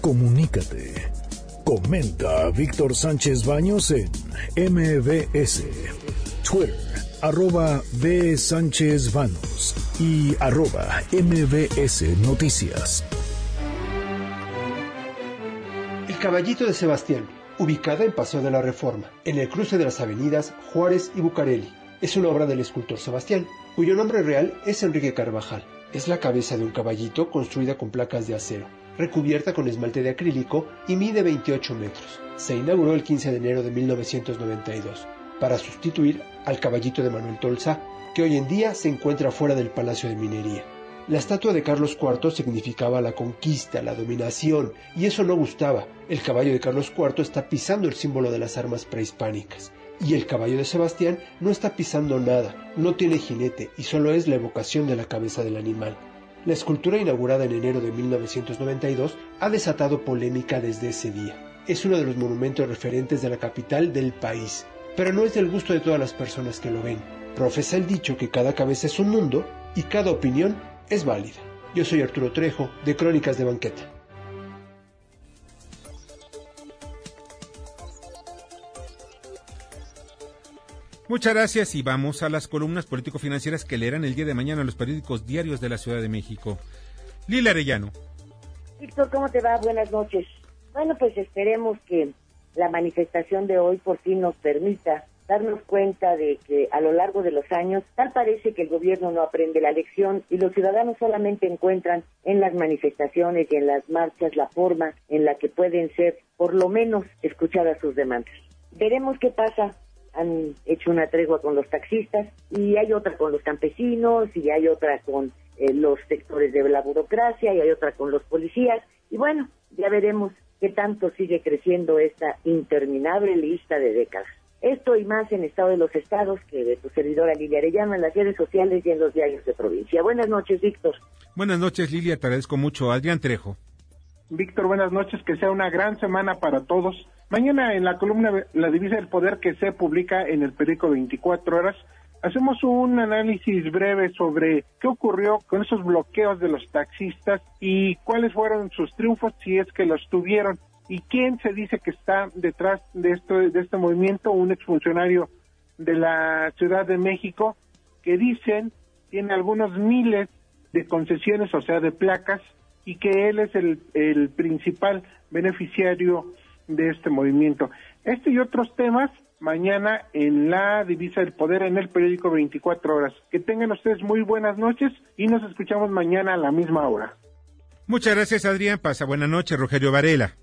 Comunícate. Comenta Víctor Sánchez Baños en MBS, Twitter, arroba B. Sánchez Baños y arroba MBS Noticias. El Caballito de Sebastián, ubicada en Paseo de la Reforma, en el cruce de las avenidas Juárez y Bucareli. Es una obra del escultor Sebastián, cuyo nombre real es Enrique Carvajal. Es la cabeza de un caballito construida con placas de acero recubierta con esmalte de acrílico y mide 28 metros. Se inauguró el 15 de enero de 1992 para sustituir al caballito de Manuel Tolsa, que hoy en día se encuentra fuera del Palacio de Minería. La estatua de Carlos IV significaba la conquista, la dominación, y eso no gustaba. El caballo de Carlos IV está pisando el símbolo de las armas prehispánicas. Y el caballo de Sebastián no está pisando nada, no tiene jinete y solo es la evocación de la cabeza del animal. La escultura inaugurada en enero de 1992 ha desatado polémica desde ese día. Es uno de los monumentos referentes de la capital del país, pero no es del gusto de todas las personas que lo ven. Profesa el dicho que cada cabeza es un mundo y cada opinión es válida. Yo soy Arturo Trejo, de Crónicas de Banqueta. Muchas gracias y vamos a las columnas político-financieras que leerán el día de mañana en los periódicos diarios de la Ciudad de México. Lila Arellano. Víctor, ¿cómo te va? Buenas noches. Bueno, pues esperemos que la manifestación de hoy por fin nos permita darnos cuenta de que a lo largo de los años tal parece que el gobierno no aprende la lección y los ciudadanos solamente encuentran en las manifestaciones y en las marchas la forma en la que pueden ser por lo menos escuchadas sus demandas. Veremos qué pasa han hecho una tregua con los taxistas y hay otra con los campesinos y hay otra con eh, los sectores de la burocracia y hay otra con los policías y bueno, ya veremos qué tanto sigue creciendo esta interminable lista de décadas. Esto y más en Estado de los Estados que de tu servidora Lilia Arellano en las redes sociales y en los diarios de provincia. Buenas noches, Víctor. Buenas noches, Lilia, te agradezco mucho. Adrián Trejo. Víctor, buenas noches, que sea una gran semana para todos. Mañana en la columna La Divisa del Poder que se publica en el periódico 24 horas, hacemos un análisis breve sobre qué ocurrió con esos bloqueos de los taxistas y cuáles fueron sus triunfos si es que los tuvieron y quién se dice que está detrás de esto de este movimiento, un exfuncionario de la Ciudad de México que dicen tiene algunos miles de concesiones, o sea, de placas y que él es el, el principal beneficiario de este movimiento. Este y otros temas mañana en la Divisa del Poder en el periódico 24 horas. Que tengan ustedes muy buenas noches y nos escuchamos mañana a la misma hora. Muchas gracias Adrián, pasa buena noche Rogelio Varela.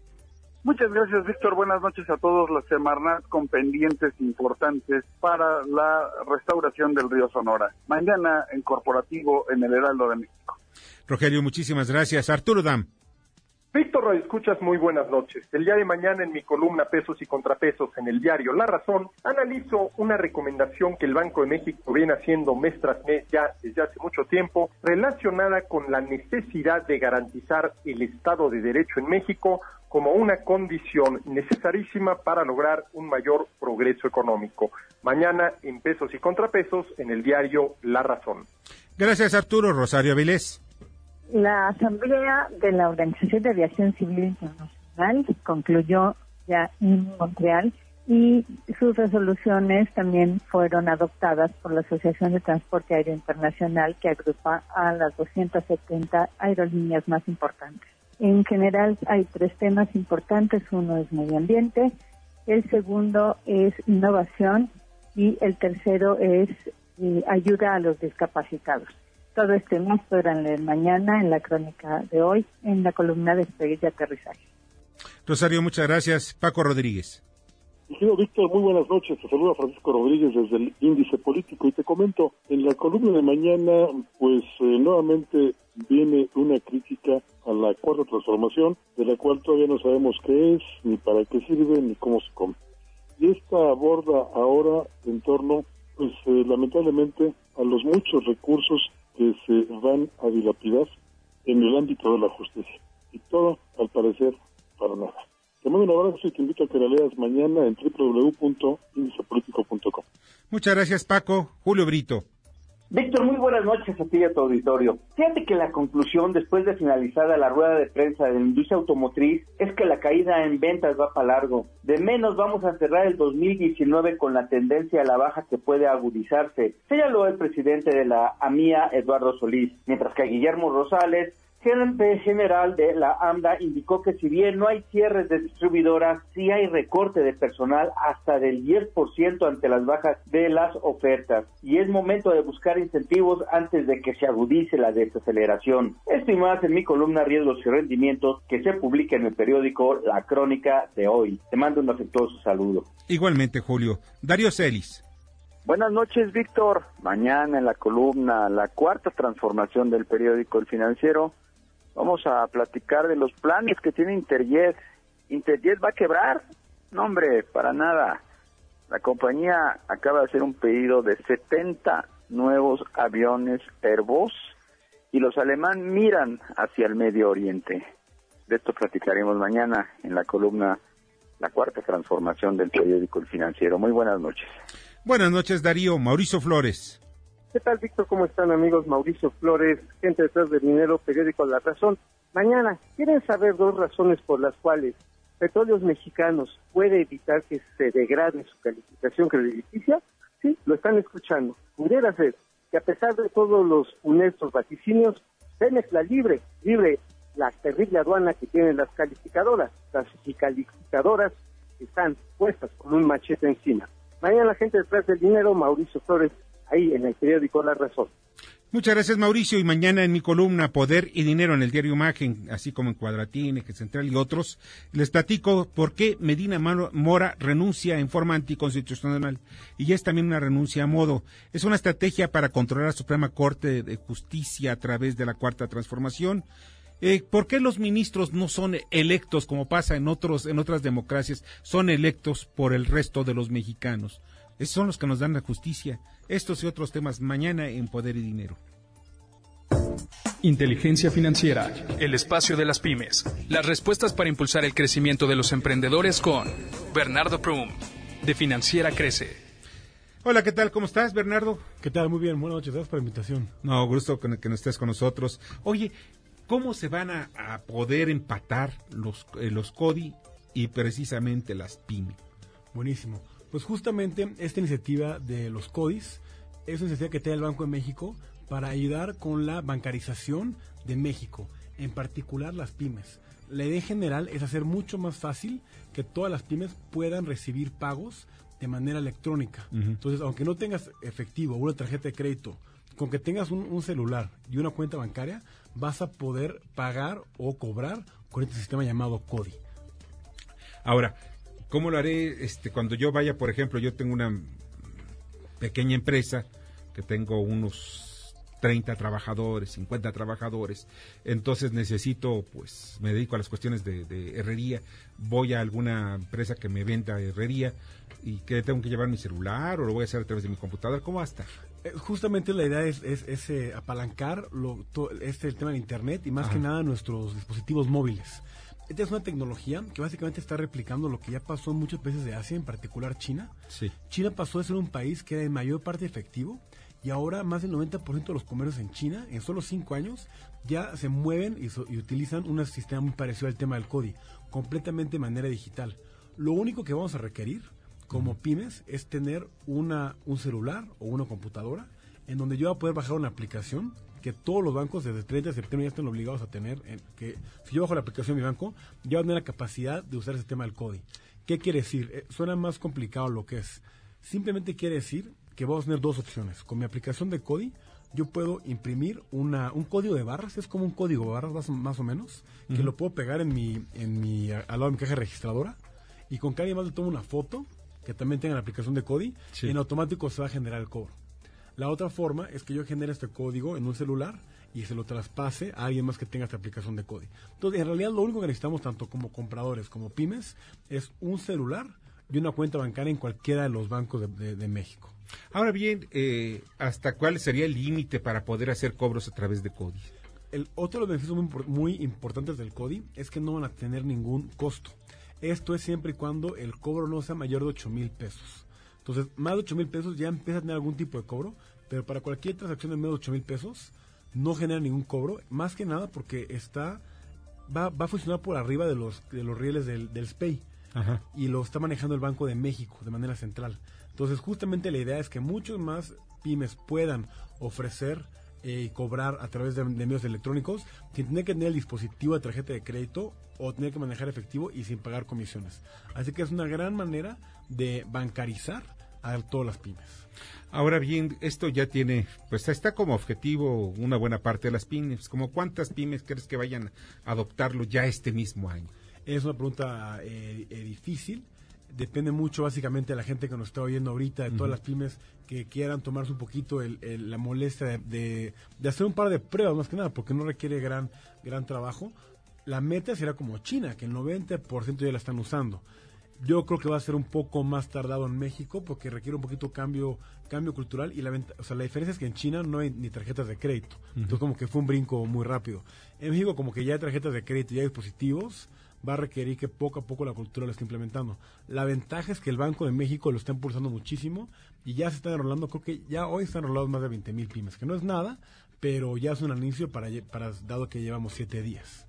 Muchas gracias, Víctor. Buenas noches a todos los Semarnat con pendientes importantes para la restauración del río Sonora. Mañana en corporativo en el Heraldo de México. Rogelio, muchísimas gracias. Arturo Dam. Víctor escuchas muy buenas noches. El día de mañana en mi columna Pesos y Contrapesos en el diario La Razón, analizo una recomendación que el Banco de México viene haciendo mes tras mes ya desde hace mucho tiempo, relacionada con la necesidad de garantizar el Estado de Derecho en México como una condición necesarísima para lograr un mayor progreso económico. Mañana en Pesos y Contrapesos en el diario La Razón. Gracias Arturo Rosario Avilés. La Asamblea de la Organización de Aviación Civil Internacional concluyó ya en Montreal y sus resoluciones también fueron adoptadas por la Asociación de Transporte Aéreo Internacional que agrupa a las 270 aerolíneas más importantes. En general hay tres temas importantes. Uno es medio ambiente, el segundo es innovación y el tercero es y ayuda a los discapacitados. Todo esto y más podrán leer mañana en la crónica de hoy en la columna de Despegue y Aterrizaje. Rosario, muchas gracias. Paco Rodríguez. Querido Víctor, muy buenas noches. Te saluda Francisco Rodríguez desde el Índice Político y te comento, en la columna de mañana, pues eh, nuevamente viene una crítica a la cuarta transformación, de la cual todavía no sabemos qué es, ni para qué sirve, ni cómo se come. Y esta aborda ahora en torno, pues eh, lamentablemente, a los muchos recursos que se van a dilapidar en el ámbito de la justicia. Y todo, al parecer, para nada. Te mando un abrazo y te invito a que la leas mañana en www.indicepolitico.com. Muchas gracias, Paco. Julio Brito. Víctor, muy buenas noches a ti y a tu auditorio. Fíjate que la conclusión después de finalizada la rueda de prensa de la industria automotriz es que la caída en ventas va para largo. De menos vamos a cerrar el 2019 con la tendencia a la baja que puede agudizarse, señaló el presidente de la AMIA, Eduardo Solís, mientras que Guillermo Rosales gerente general de la AMDA indicó que si bien no hay cierres de distribuidoras, sí hay recorte de personal hasta del 10% ante las bajas de las ofertas. Y es momento de buscar incentivos antes de que se agudice la desaceleración. Esto y más en mi columna Riesgos y Rendimientos que se publica en el periódico La Crónica de hoy. Te mando un afectuoso saludo. Igualmente, Julio. Darío Celis. Buenas noches, Víctor. Mañana en la columna La cuarta transformación del periódico El Financiero Vamos a platicar de los planes que tiene Interjet. ¿Interjet va a quebrar? No, hombre, para nada. La compañía acaba de hacer un pedido de 70 nuevos aviones Airbus y los alemanes miran hacia el Medio Oriente. De esto platicaremos mañana en la columna La cuarta transformación del periódico El Financiero. Muy buenas noches. Buenas noches, Darío. Mauricio Flores. ¿Qué tal, Víctor? ¿Cómo están, amigos? Mauricio Flores, gente detrás del dinero, periódico La Razón. Mañana, ¿quieren saber dos razones por las cuales Petróleos Mexicanos puede evitar que se degrade su calificación crediticia? Sí, lo están escuchando. Pudiera ser que a pesar de todos los funestos vaticinios, Pemex la libre, libre la terrible aduana que tienen las calificadoras. Las calificadoras están puestas con un machete encima. Mañana la gente detrás del dinero, Mauricio Flores, ahí en el periódico La Razón. Muchas gracias, Mauricio. Y mañana en mi columna Poder y Dinero en el diario Imagen, así como en Cuadratín, Eje Central y otros, les platico por qué Medina Mora renuncia en forma anticonstitucional. Y es también una renuncia a modo. Es una estrategia para controlar la Suprema Corte de Justicia a través de la Cuarta Transformación. Eh, ¿Por qué los ministros no son electos como pasa en otros en otras democracias? Son electos por el resto de los mexicanos. Esos son los que nos dan la justicia. Estos y otros temas mañana en Poder y Dinero. Inteligencia financiera, el espacio de las pymes. Las respuestas para impulsar el crecimiento de los emprendedores con Bernardo Prum, de Financiera Crece. Hola, ¿qué tal? ¿Cómo estás, Bernardo? ¿Qué tal? Muy bien, buenas noches, gracias por la invitación. No, gusto que, nos estés con nosotros. Oye, ¿cómo se van a, poder empatar los, eh, los CODI y precisamente las pymes? Buenísimo. Pues justamente esta iniciativa de los CODIS es una iniciativa que tiene el Banco de México para ayudar con la bancarización de México, en particular las pymes. La idea general es hacer mucho más fácil que todas las pymes puedan recibir pagos de manera electrónica. Entonces, aunque no tengas efectivo o una tarjeta de crédito, con que tengas un, un, celular y una cuenta bancaria, vas a poder pagar o cobrar con este sistema llamado CODI. Ahora, ¿Cómo lo haré este, cuando yo vaya, por ejemplo, yo tengo una pequeña empresa que tengo unos 30 trabajadores, 50 trabajadores, entonces necesito, pues me dedico a las cuestiones de, herrería, voy a alguna empresa que me venda herrería y que tengo que llevar mi celular o lo voy a hacer a través de mi computadora, ¿cómo va a estar? Eh, justamente la idea es, es, eh, apalancar lo, este, el tema de Internet y más que nada nuestros dispositivos móviles. Esta es una tecnología que básicamente está replicando lo que ya pasó en muchos países de Asia, en particular China. Sí. China pasó de ser un país que era en mayor parte efectivo y ahora más del 90% de los comercios en China, en solo 5 años, ya se mueven y, utilizan un sistema muy parecido al tema del CODI, completamente de manera digital. Lo único que vamos a requerir como pymes es tener una, un celular o una computadora en donde yo voy a poder bajar una aplicación que todos los bancos desde el 30 de septiembre ya están obligados a tener, que si yo bajo la aplicación de mi banco, ya va a tener la capacidad de usar el sistema del CODI. ¿Qué quiere decir? Eh, suena más complicado lo que es. Simplemente quiere decir que vamos a tener dos opciones. Con mi aplicación de CODI, yo puedo imprimir una, un código de barras, es como un código de barras más, más o menos, que lo puedo pegar en mi, en mi, al lado de mi caja registradora, y con que alguien más le tome una foto, que también tenga la aplicación de CODI, Sí. en automático se va a generar el cobro. La otra forma es que yo genere este código en un celular y se lo traspase a alguien más que tenga esta aplicación de CODI. Entonces, en realidad lo único que necesitamos tanto como compradores como pymes es un celular y una cuenta bancaria en cualquiera de los bancos de, de- de México. Ahora bien, eh, ¿hasta cuál sería el límite para poder hacer cobros a través de CODI? El otro de los beneficios muy, impor- muy importantes del CODI es que no van a tener ningún costo. Esto es siempre y cuando el cobro no sea mayor de 8 mil pesos. Entonces, más de 8 mil pesos ya empieza a tener algún tipo de cobro, pero para cualquier transacción de menos de 8 mil pesos no genera ningún cobro, más que nada porque está va, va a funcionar por arriba de los, de los rieles del, del SPEI Ajá. y lo está manejando el Banco de México de manera central. Entonces, justamente la idea es que muchos más pymes puedan ofrecer eh, y cobrar a través de, de medios electrónicos sin tener que tener el dispositivo de tarjeta de crédito o tener que manejar efectivo y sin pagar comisiones. Así que es una gran manera de bancarizar a todas las pymes. Ahora bien, esto ya tiene, pues está como objetivo una buena parte de las pymes. ¿Como cuántas pymes crees que vayan a adoptarlo ya este mismo año? Es una pregunta eh, eh, difícil. Depende mucho básicamente de la gente que nos está oyendo ahorita, de todas las pymes que quieran tomarse un poquito el- el- la molestia de, de- de hacer un par de pruebas más que nada, porque no requiere gran, gran trabajo. La meta será como China, que el 90% ya la están usando. Yo creo que va a ser un poco más tardado en México porque requiere un poquito cambio cambio cultural y la venta- o sea, la diferencia es que en China no hay ni tarjetas de crédito. Entonces como que fue un brinco muy rápido. En México como que ya hay tarjetas de crédito, ya hay dispositivos, va a requerir que poco a poco la cultura lo esté implementando. La ventaja es que el Banco de México lo está impulsando muchísimo y ya se están enrolando, creo que ya hoy están enrolados más de 20 mil pymes, que no es nada, pero ya es un inicio para, para dado que llevamos siete días.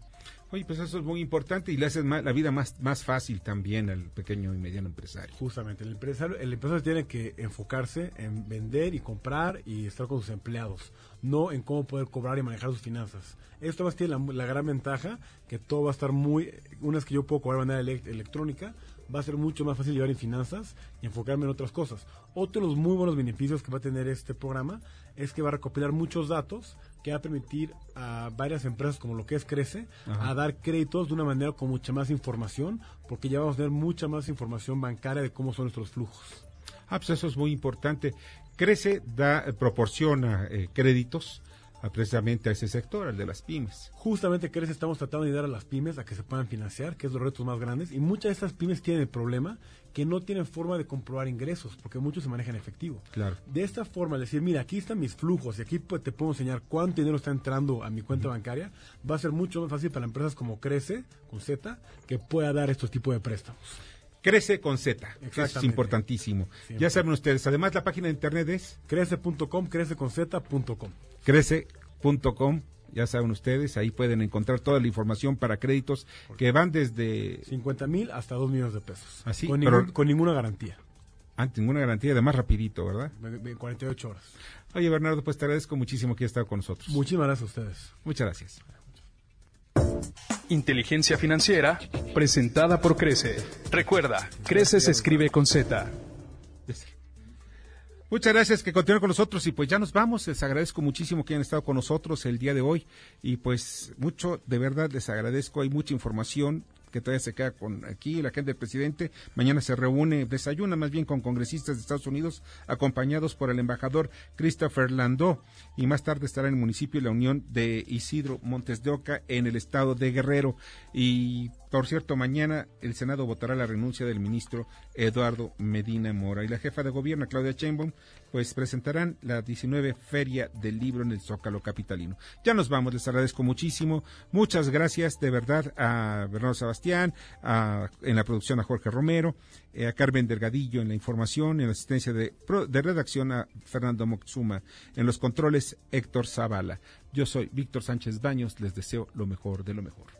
Oye, pues eso es muy importante y le hace la vida más, más fácil también al pequeño y mediano empresario. Justamente, el empresario, el empresario tiene que enfocarse en vender y comprar y estar con sus empleados, no en cómo poder cobrar y manejar sus finanzas. Esto más tiene la, gran ventaja que todo va a estar muy, una vez que yo puedo cobrar de manera elec- electrónica, va a ser mucho más fácil llevar en finanzas y enfocarme en otras cosas. Otro de los muy buenos beneficios que va a tener este programa es que va a recopilar muchos datos que va a permitir a varias empresas como lo que es Crece Ajá. a dar créditos de una manera con mucha más información, porque ya vamos a tener mucha más información bancaria de cómo son nuestros flujos. Ah, pues eso es muy importante. Crece, da, eh, proporciona eh, créditos a precisamente a ese sector, al de las pymes. Justamente Crece estamos tratando de ayudar a las pymes a que se puedan financiar, que es los retos más grandes, y muchas de estas pymes tienen el problema que no tienen forma de comprobar ingresos, porque muchos se manejan en efectivo. Claro. De esta forma, decir, mira, aquí están mis flujos y aquí pues, te puedo enseñar cuánto dinero está entrando a mi cuenta bancaria, va a ser mucho más fácil para empresas como Crece, con Z, que pueda dar estos tipos de préstamos. Crece con Z. Es importantísimo. Siempre. Ya saben ustedes. Además, la página de internet es Crece.com, crececonz.com. crece.com. Ya saben ustedes, ahí pueden encontrar toda la información para créditos que van desde 50 mil hasta 2 millones de pesos. así, con, pero ningún- con ninguna garantía. ante ninguna garantía, además rapidito, ¿verdad? de- de 48 horas. Oye, Bernardo, pues te agradezco muchísimo que hayas estado con nosotros. Muchísimas gracias a ustedes. Muchas gracias. Inteligencia financiera presentada por Crece. Recuerda, Crece se escribe con Z. Muchas gracias que continúen con nosotros y pues ya nos vamos. Les agradezco muchísimo que hayan estado con nosotros el día de hoy y pues mucho, de verdad les agradezco. Hay mucha información que todavía se queda con aquí la gente del presidente. Mañana se reúne, desayuna más bien con congresistas de Estados Unidos acompañados por el embajador Christopher Landó y más tarde estará en el municipio de la Unión de Isidro Montes de Oca en el estado de Guerrero y por cierto, mañana el Senado votará la renuncia del ministro Eduardo Medina Mora y la jefa de gobierno, Claudia Sheinbaum, pues presentarán la 19 Feria del Libro en el Zócalo Capitalino. Ya nos vamos, les agradezco muchísimo. Muchas gracias de verdad a Bernardo Sebastián, a- en la producción a Jorge Romero, eh, a Carmen Delgadillo en la información, en la asistencia de, de redacción a Fernando Moxuma, en los controles Héctor Zavala. Yo soy Víctor Sánchez Baños, les deseo lo mejor de lo mejor.